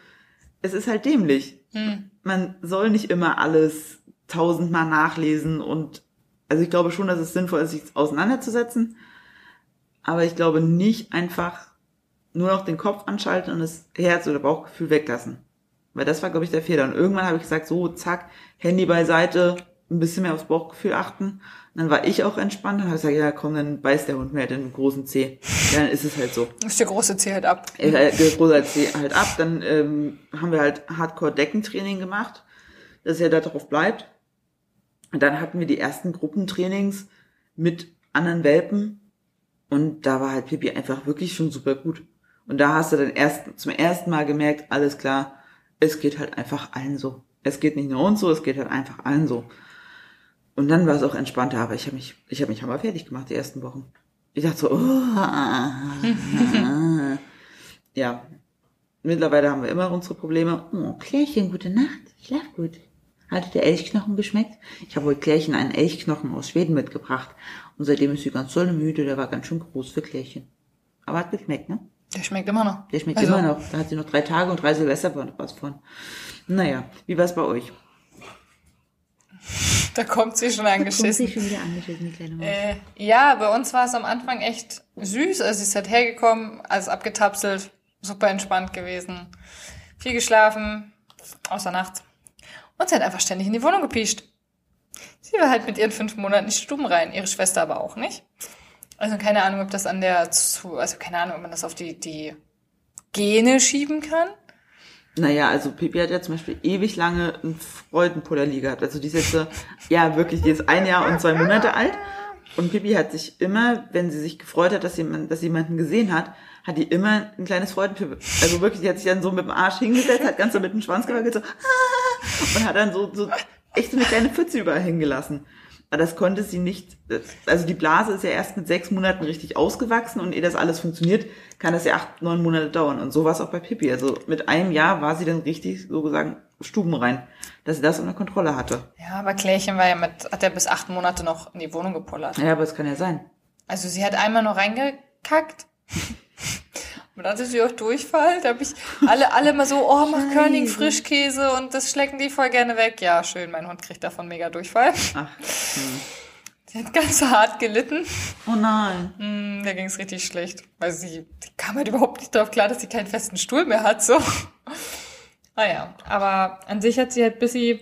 es ist halt dämlich. Hm. Man soll nicht immer alles tausendmal nachlesen und also ich glaube schon, dass es sinnvoll ist, sich auseinanderzusetzen. Aber ich glaube nicht einfach nur noch den Kopf anschalten und das Herz oder Bauchgefühl weglassen. Weil das war, glaube ich, der Fehler. Und irgendwann habe ich gesagt, so, zack, Handy beiseite, ein bisschen mehr aufs Bauchgefühl achten. Und dann war ich auch entspannt und habe gesagt, ja komm, dann beißt der Hund mir halt den großen Zeh. Ja, dann ist es halt so. Ist der große Zeh halt ab. Äh, Der große Zeh halt ab. Dann ähm, haben wir halt Hardcore-Deckentraining gemacht, dass er da drauf bleibt. Und dann hatten wir die ersten Gruppentrainings mit anderen Welpen. Und da war halt Pippi einfach wirklich schon super gut. Und da hast du dann erst zum ersten Mal gemerkt, alles klar, es geht halt einfach allen so. Es geht nicht nur uns so, es geht halt einfach allen so. Und dann war es auch entspannter, aber ich habe mich, ich habe mich hammer fertig gemacht die ersten Wochen. Ich dachte so, oh, ja. Mittlerweile haben wir immer unsere Probleme. Oh, Klärchen, gute Nacht, schlaf gut. Hatte der Elchknochen geschmeckt? Ich habe heute Klärchen einen Elchknochen aus Schweden mitgebracht. Und seitdem ist sie ganz doll müde, der war ganz schön groß für Klärchen. Aber hat geschmeckt, ne? Der schmeckt immer noch. Der schmeckt Also- immer noch. Da hat sie noch drei Tage und drei Silvester was von. Naja, wie war's bei euch? Da kommt sie schon angeschissen. schon wieder angeschissen, die kleine Maus. Äh, ja, bei uns war es am Anfang echt süß. Also sie ist halt hergekommen, alles abgetapselt, super entspannt gewesen. Viel geschlafen, außer nachts. Und sie hat einfach ständig in die Wohnung gepiescht. Sie war halt mit ihren fünf Monaten nicht stubenrein, ihre Schwester aber auch nicht. Also keine Ahnung, ob das an der, zu, also keine Ahnung, ob man das auf die, die Gene schieben kann. Naja, also Pippi hat ja zum Beispiel ewig lange einen Freudenpullerli gehabt. Also die ist jetzt so, ja wirklich, die ist ein Jahr und zwei Monate alt. Und Pippi hat sich immer, wenn sie sich gefreut hat, dass jemand, dass jemanden gesehen hat, hat die immer ein kleines Freudenpippe. Also wirklich, die hat sich dann so mit dem Arsch hingesetzt, hat ganz so mit dem Schwanz gewackelt, so, ah, und hat dann so, so echt so eine kleine Pfütze überall hingelassen. Aber das konnte sie nicht, also die Blase ist ja erst mit sechs Monaten richtig ausgewachsen und ehe das alles funktioniert, kann das ja acht, neun Monate dauern. Und so war es auch bei Pippi. Also mit einem Jahr war sie dann richtig, so gesagt, stubenrein, dass sie das unter Kontrolle hatte. Ja, aber Klärchen war ja mit, hat ja bis acht Monate noch in die Wohnung gepullert. Ja, aber es kann ja sein. Also sie hat einmal noch reingekackt. Und dann hatte sie auch Durchfall. Da habe ich alle, alle mal so, oh, mach Körning Frischkäse und das schlecken die voll gerne weg. Ja, schön, mein Hund kriegt davon mega Durchfall. Ach, Sie hat ganz hart gelitten. oh nein. Hm, da ging es richtig schlecht. Weil sie, die kam halt überhaupt nicht darauf klar, dass sie keinen festen Stuhl mehr hat, so. Naja, aber an sich hat sie halt bis sie,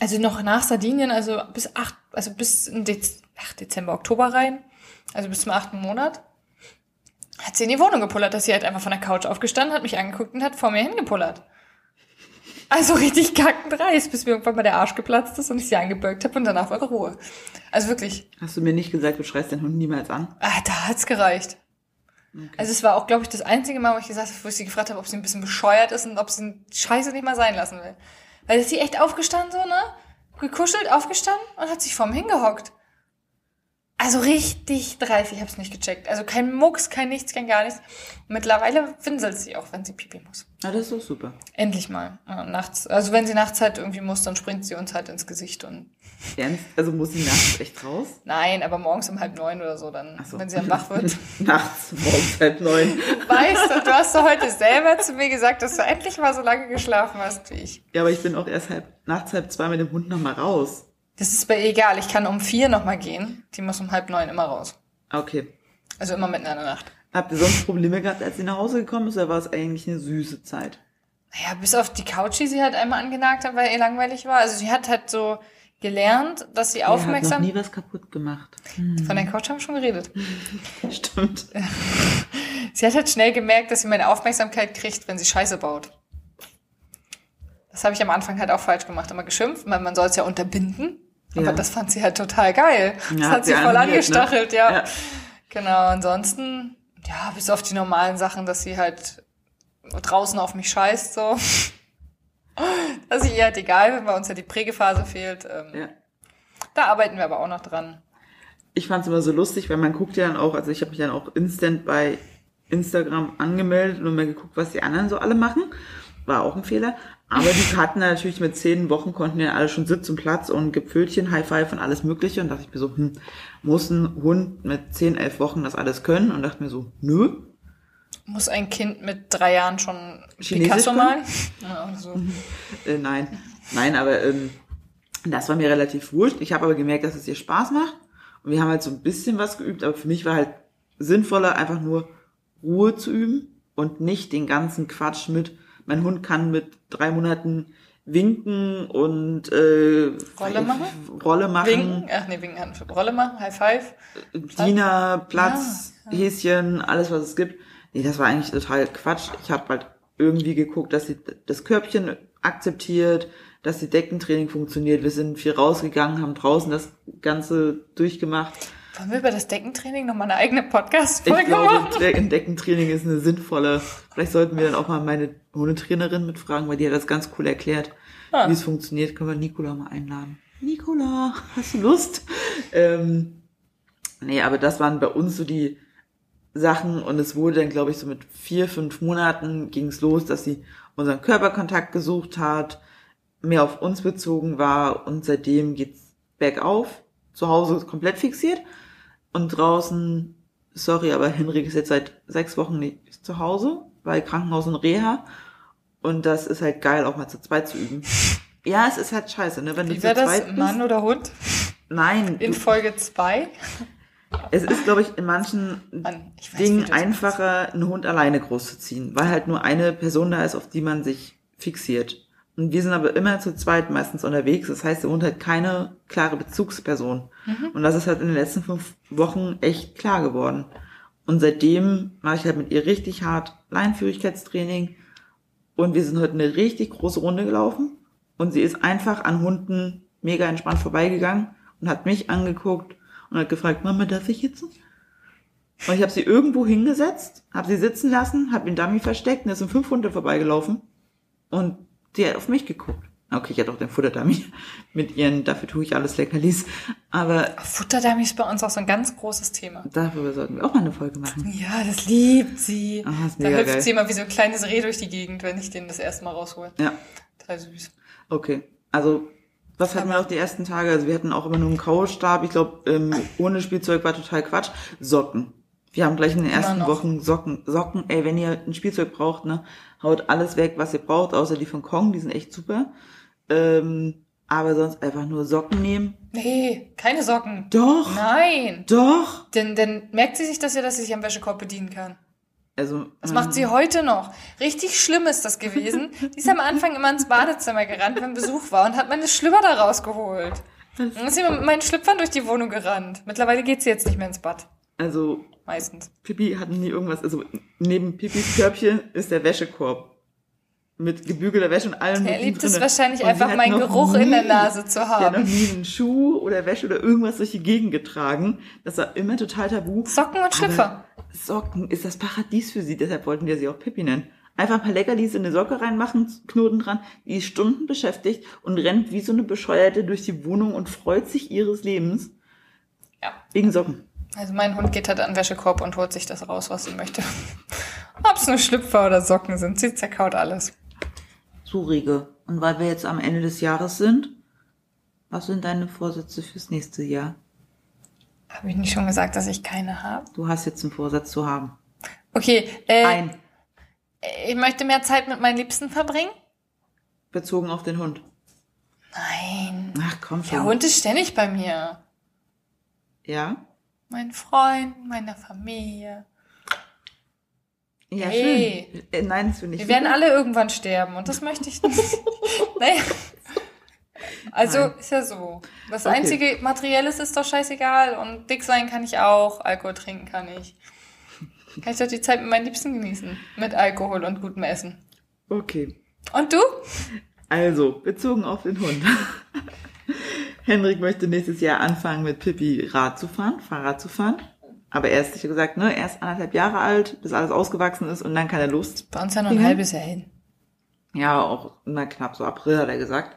also noch nach Sardinien, also bis acht, also bis in Dez ach, Dezember, Oktober rein, also bis zum achten Monat, hat sie in die Wohnung gepullert, dass sie halt einfach von der Couch aufgestanden hat, mich angeguckt und hat vor mir hingepullert. Also richtig kackendreist, bis mir irgendwann mal der Arsch geplatzt ist und ich sie angebölkt habe und danach war Ruhe. Also wirklich, Hast du mir nicht gesagt, du schreist den Hund niemals an? ah, da hat's gereicht. Also es war auch, glaube ich, das einzige Mal, wo ich gesagt habe, wo ich sie gefragt habe, ob sie ein bisschen bescheuert ist und ob sie den Scheiße nicht mal sein lassen will. Weil ist sie echt aufgestanden so, ne? Gekuschelt, aufgestanden und hat sich vor mir hingehockt. Also richtig dreist, ich habe es nicht gecheckt. Also kein Mucks, kein nichts, kein gar nichts. Mittlerweile winselt sie auch, wenn sie pipi muss. Ah, das ist doch super. Endlich mal. Ja, nachts, also wenn sie nachts halt irgendwie muss, dann springt sie uns halt ins Gesicht und Ernst? Also muss sie nachts echt raus? nein, aber morgens um halb neun oder so, dann, so. wenn sie dann wach wird. nachts, morgens halb neun. weißt du, du hast doch heute selber zu mir gesagt, dass du endlich mal so lange geschlafen hast wie ich. Ja, aber ich bin auch erst halb, nachts halb zwei mit dem Hund nochmal raus. Das ist bei ihr egal, ich kann um vier nochmal gehen. Die muss um halb neun immer raus. Okay. Also immer mitten in der Nacht. Habt ihr sonst Probleme gehabt, als sie nach Hause gekommen ist, oder war es eigentlich eine süße Zeit? Naja, bis auf die Couch, die sie halt einmal angenagt hat, weil ihr langweilig war. Also sie hat halt so gelernt, dass sie aufmerksam... noch nie was kaputt gemacht. Von der Couch haben wir schon geredet. Stimmt. Sie hat halt schnell gemerkt, dass sie meine Aufmerksamkeit kriegt, wenn sie Scheiße baut. Das habe ich am Anfang halt auch falsch gemacht. Immer geschimpft, weil man soll es ja unterbinden. Aber Ja. das fand sie halt total geil. Das Ja, hat hat sie sie voll ne? angestachelt, ja. Ja. Genau, ansonsten, ja, bis auf die normalen Sachen, dass sie halt draußen auf mich scheißt, so. Das ist ihr halt egal, wenn bei uns ja die Prägephase fehlt. Ähm, Ja. Da arbeiten wir aber auch noch dran. Ich fand es immer so lustig, weil man guckt ja dann auch, also ich habe mich dann auch instant bei Instagram angemeldet und mal geguckt, was die anderen so alle machen. War auch ein Fehler. Aber die hatten natürlich mit zehn Wochen konnten ja alle schon Sitz und Platz und Gipfelchen, High Five und alles mögliche. Und dachte ich mir so, hm, muss ein Hund mit zehn, elf Wochen das alles können? Und dachte mir so, nö. Muss ein Kind mit drei Jahren schon Chinesisch Picasso malen? Ja, so. Äh, nein. Nein, aber ähm, das war mir relativ wurscht. Ich habe aber gemerkt, dass es ihr Spaß macht. Und wir haben halt so ein bisschen was geübt, aber für mich war halt sinnvoller, einfach nur Ruhe zu üben und nicht den ganzen Quatsch mit, mein Hund kann mit drei Monaten winken und äh, Rolle machen? Rolle machen, Winken, ach nee, winken, Hand- Rolle machen, High Five. Diener, Platz, Häschen, alles was es gibt. Nee, das war eigentlich total Quatsch. Ich habe halt irgendwie geguckt, dass sie das Körbchen akzeptiert, dass die Deckentraining funktioniert. Wir sind viel rausgegangen, haben draußen das Ganze durchgemacht. Wollen wir über das Deckentraining nochmal eine eigene Ich Podcast-Folge glaube, machen? De- Deckentraining ist eine sinnvolle. Vielleicht sollten wir dann auch mal meine Hundetrainerin mitfragen, weil die hat das ganz cool erklärt, Ah. wie es funktioniert. Können wir Nicola mal einladen. Nicola, hast du Lust? Ähm, nee, aber das waren bei uns so die Sachen und es wurde dann, glaube ich, so mit vier, fünf Monaten ging es los, dass sie unseren Körperkontakt gesucht hat, mehr auf uns bezogen war und seitdem geht's bergauf. Zu Hause ist komplett fixiert und draußen, sorry, aber Henrik ist jetzt seit sechs Wochen nicht zu Hause, bei Krankenhaus und Reha und das ist halt geil, auch mal zu zweit zu üben. Ja, es ist halt scheiße, ne? Wenn du Wie zu wäre das, zweit bist. Mann oder Hund? Nein, In du, Folge 2? es ist, glaube ich, in manchen Mann, ich weiß, du Dingen einfacher, einen Hund alleine großzuziehen, weil halt nur eine Person da ist, auf die man sich fixiert. Und wir sind aber immer zu zweit meistens unterwegs. Das heißt, der Hund hat keine klare Bezugsperson. Mhm. Und das ist halt in den letzten fünf Wochen echt klar geworden. Und seitdem mache ich halt mit ihr richtig hart Leinführigkeitstraining. Und wir sind heute eine richtig große Runde gelaufen. Und sie ist einfach an Hunden mega entspannt vorbeigegangen und hat mich angeguckt und hat gefragt, Mama, darf ich jetzt? Und ich habe sie irgendwo hingesetzt, habe sie sitzen lassen, habe den Dummy versteckt und es sind fünf Hunde vorbeigelaufen und die hat auf mich geguckt. Okay, ich hatte auch den Futterdummy mit ihren, dafür tue ich alles Leckerlis. Aber Futterdummy ist bei uns auch so ein ganz großes Thema. darüber sollten wir auch mal eine Folge machen. Ja, das liebt sie. Ah, ist da hüpft geil. sie immer wie so ein kleines Reh durch die Gegend, wenn ich den das erste Mal raushole. Ja, Total süß. okay. Also, was hatten wir noch die ersten Tage? Also wir hatten auch immer nur einen Kaustab. Ich glaube, ähm, ohne Spielzeug war total Quatsch. Socken. Wir haben gleich in den ersten. Wochen Socken. Socken, ey, wenn ihr ein Spielzeug braucht, ne, haut alles weg, was ihr braucht, außer die von Kong, die sind echt super. Ähm, aber sonst einfach nur Socken nehmen. Nee, keine Socken. Doch, Nein. doch. Denn dann merkt sie sich das ja, dass sie sich am Wäschekorb bedienen kann. Also, Das macht sie heute noch. Richtig schlimm ist das gewesen. Die ist am Anfang immer ins Badezimmer gerannt, wenn Besuch war und hat meine Schlüpper da rausgeholt. Und dann ist sie mit meinen Schlüpfern durch die Wohnung gerannt. Mittlerweile geht sie jetzt nicht mehr ins Bad. Also Meistens. Pipi hat nie irgendwas, also neben Pipis Körbchen ist der Wäschekorb. Mit gebügelter Wäsche und allem. Er liebt es wahrscheinlich Und einfach, meinen Geruch in der nie- Nase zu Sie hat noch haben. nie einen Schuh oder Wäsche oder irgendwas durch die Gegend getragen. Das war immer total tabu. Socken und Schlüpfer. Aber Socken ist das Paradies für sie, deshalb wollten wir sie auch Pippi nennen. Einfach ein paar Leckerlis in eine Socke reinmachen, Knoten dran, die ist Stunden beschäftigt und rennt wie so eine Bescheuerte durch die Wohnung und freut sich ihres Lebens. Ja. Wegen Socken. Also mein Hund geht halt an den Wäschekorb und holt sich das raus, was sie möchte. Ob's nur Schlüpfer oder Socken sind, sie zerkaut alles. So, Rege. Und weil wir jetzt am Ende des Jahres sind, was sind deine Vorsätze fürs nächste Jahr? Habe ich nicht schon gesagt, dass ich keine habe? Du hast jetzt einen Vorsatz zu haben. Okay, äh, Ein. ich möchte mehr Zeit mit meinen Liebsten verbringen. Bezogen auf den Hund. Nein. Ach, komm schon. Der Hund ist ständig bei mir. Ja? Mein Freund, meine Familie. Ja, Hey. schön. Äh, nein, das finde ich Wir werden alle irgendwann sterben und das möchte ich nicht. naja. Also Nein. ist ja so. Das Okay. einzige Materielles ist doch scheißegal und dick sein kann ich auch, Alkohol trinken kann ich. Kann ich doch die Zeit mit meinen Liebsten genießen. Mit Alkohol und gutem Essen. Okay. Und du? Also, bezogen auf den Hund. Henrik möchte nächstes Jahr anfangen, mit Pippi Rad zu fahren, Fahrrad zu fahren. Aber er ist, ich hab gesagt, ne, erst anderthalb Jahre alt, bis alles ausgewachsen ist und dann kann er Lust. Bei uns ja noch ein halbes Jahr hin. Ja, auch na knapp so April hat er gesagt.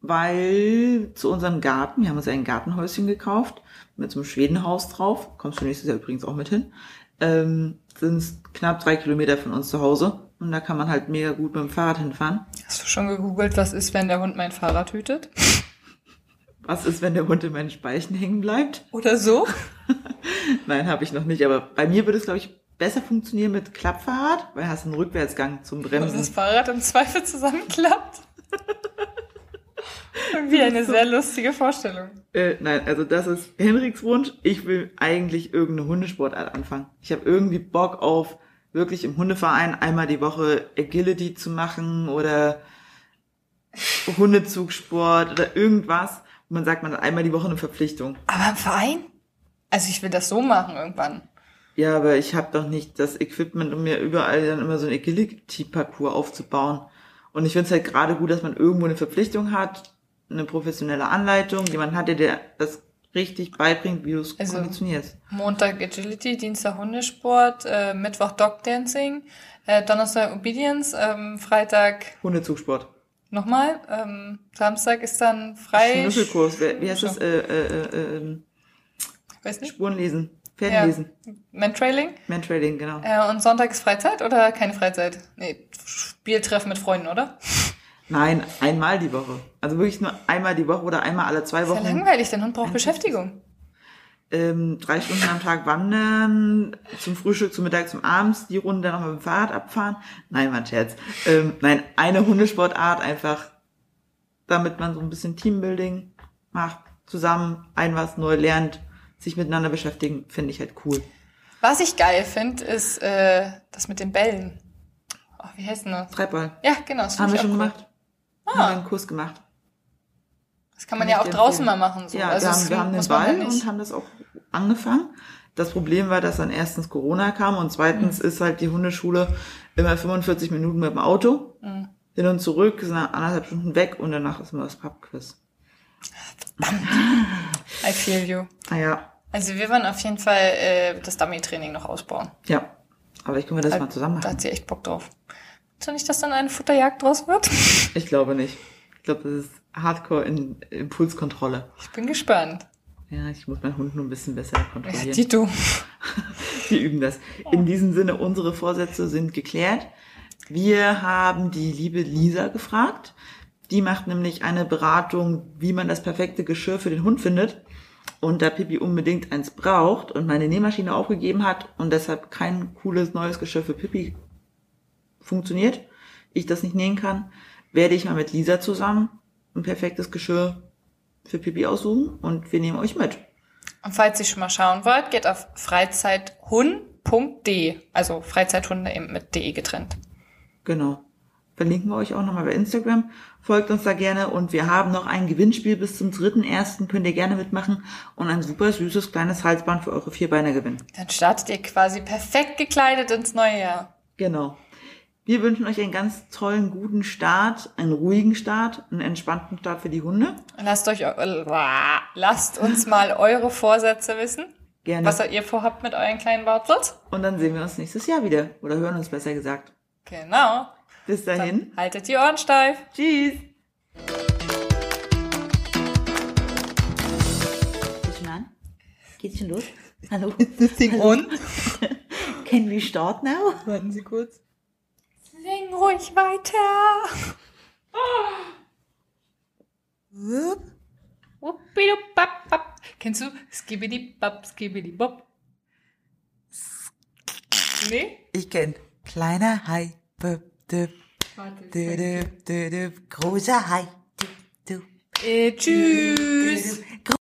Weil zu unserem Garten, wir haben uns ein Gartenhäuschen gekauft, mit so einem Schwedenhaus drauf, kommst du nächstes Jahr übrigens auch mit hin, ähm, sind es knapp drei Kilometer von uns zu Hause. Und da kann man halt mega gut mit dem Fahrrad hinfahren. Hast du schon gegoogelt, was ist, wenn der Hund mein Fahrrad hütet? Was ist, wenn der Hund in meinen Speichen hängen bleibt? Oder so? Nein, habe ich noch nicht. Aber bei mir würde es, glaube ich, besser funktionieren mit Klappfahrrad, weil hast einen Rückwärtsgang zum Dass Bremsen. das Fahrrad im Zweifel zusammenklappt. Irgendwie eine sehr lustige Vorstellung. Äh, nein, also das ist Henriks Wunsch. Ich will eigentlich irgendeine Hundesportart anfangen. Ich habe irgendwie Bock auf wirklich im Hundeverein einmal die Woche Agility zu machen oder Hundezugsport oder irgendwas. Man sagt, man hat einmal die Woche eine Verpflichtung. Aber im Verein? Also ich will das so machen irgendwann. Ja, aber ich habe doch nicht das Equipment, um mir überall dann immer so ein Agility-Parcours aufzubauen. Und ich finde es halt gerade gut, dass man irgendwo eine Verpflichtung hat, eine professionelle Anleitung, jemand hat, der dir das richtig beibringt, wie du es Also- konditionierst. Montag Agility, Dienstag Hundesport, äh, Mittwoch Dog Dancing, äh, Donnerstag Obedience, ähm, Freitag Hundezugsport. Nochmal, ähm, Samstag ist dann frei. Schnüffelkurs, wer- wie heißt das? Äh, äh, äh, ähm, Weiß nicht. Spuren lesen, Pferden lesen, Mantrailing. Mantrailing, genau. Äh, und Sonntag ist Freizeit oder keine Freizeit? Nee, Spieltreffen mit Freunden, oder? Nein, einmal die Woche. Also wirklich nur einmal die Woche oder einmal alle zwei Ist ja Wochen. langweilig, dein Hund braucht Beschäftigung. Ähm, drei Stunden am Tag wandern, zum Frühstück, zum Mittag, zum Abends, die Runde dann noch mit dem Fahrrad abfahren. Nein, mein Scherz. Ähm, nein, eine Hundesportart einfach, damit man so ein bisschen Teambuilding macht, zusammen ein was neu lernt, sich miteinander beschäftigen, finde ich halt cool. Was ich geil finde, ist äh, das mit den Bällen. Oh, wie heißt denn das? Treibball. Ja, genau. Das Haben wir ich schon cool. gemacht. Haben wir einen Kurs gemacht. Das kann man ja auch draußen mal machen. So. Ja, also wir haben, wir haben den Ball ja nicht. und haben das auch angefangen. Das Problem war, dass dann erstens Corona kam und zweitens Mhm. ist halt die Hundeschule immer 45 Minuten mit dem Auto. Mhm. Hin und zurück, sind dann anderthalb Stunden weg und danach ist immer das Pubquiz. I feel you. Naja, Also wir wollen auf jeden Fall äh, das Dummy-Training noch ausbauen. ja. Aber ich können wir das mal zusammen Da machen. hat sie echt Bock drauf. Willst du nicht, dass dann eine Futterjagd draus wird? Ich glaube nicht. Ich glaube, das ist Hardcore in Impulskontrolle. Ich bin gespannt. Ja, ich muss meinen Hund nur ein bisschen besser Ja, kontrollieren. Tito. Wir üben das. In diesem Sinne, unsere Vorsätze sind geklärt. Wir haben die liebe Lisa gefragt. Die macht nämlich eine Beratung, wie man das perfekte Geschirr für den Hund findet. Und da Pippi unbedingt eins braucht und meine Nähmaschine aufgegeben hat und deshalb kein cooles neues Geschirr für Pippi funktioniert, ich das nicht nähen kann, werde ich mal mit Lisa zusammen ein perfektes Geschirr für Pippi aussuchen und wir nehmen euch mit. Und falls ihr schon mal schauen wollt, geht auf freizeithund.de. Also Freizeithunde eben mit de getrennt. Genau. Verlinken wir euch auch nochmal bei Instagram. Folgt uns da gerne und wir haben noch ein Gewinnspiel bis zum 3.1. Könnt ihr gerne mitmachen und ein super süßes kleines Halsband für eure Vierbeiner gewinnen. Dann startet ihr quasi perfekt gekleidet ins neue Jahr. Genau. Wir wünschen euch einen ganz tollen, guten Start, einen ruhigen Start, einen entspannten Start für die Hunde. Lasst euch, äh, lasst uns mal eure Vorsätze wissen. Gerne. Was ihr vorhabt mit euren kleinen Bartels. Und dann sehen wir uns nächstes Jahr wieder. Oder hören uns besser gesagt. Genau. Bis dahin. Dann haltet die Ohren steif. Tschüss. Du schon an? Geht's schon los? Hallo? Und? Can we start now? Warten Sie kurz. Sing ruhig weiter. Wuppidubbabbab. Kennst du Skibidi Bab, Skibidi Bob? Nee? Ich kenn kleiner Hai, büb, düb, Warte. dü, düb, dü, düb, großer Hai, düb, düb, Äh, tschüss. düb,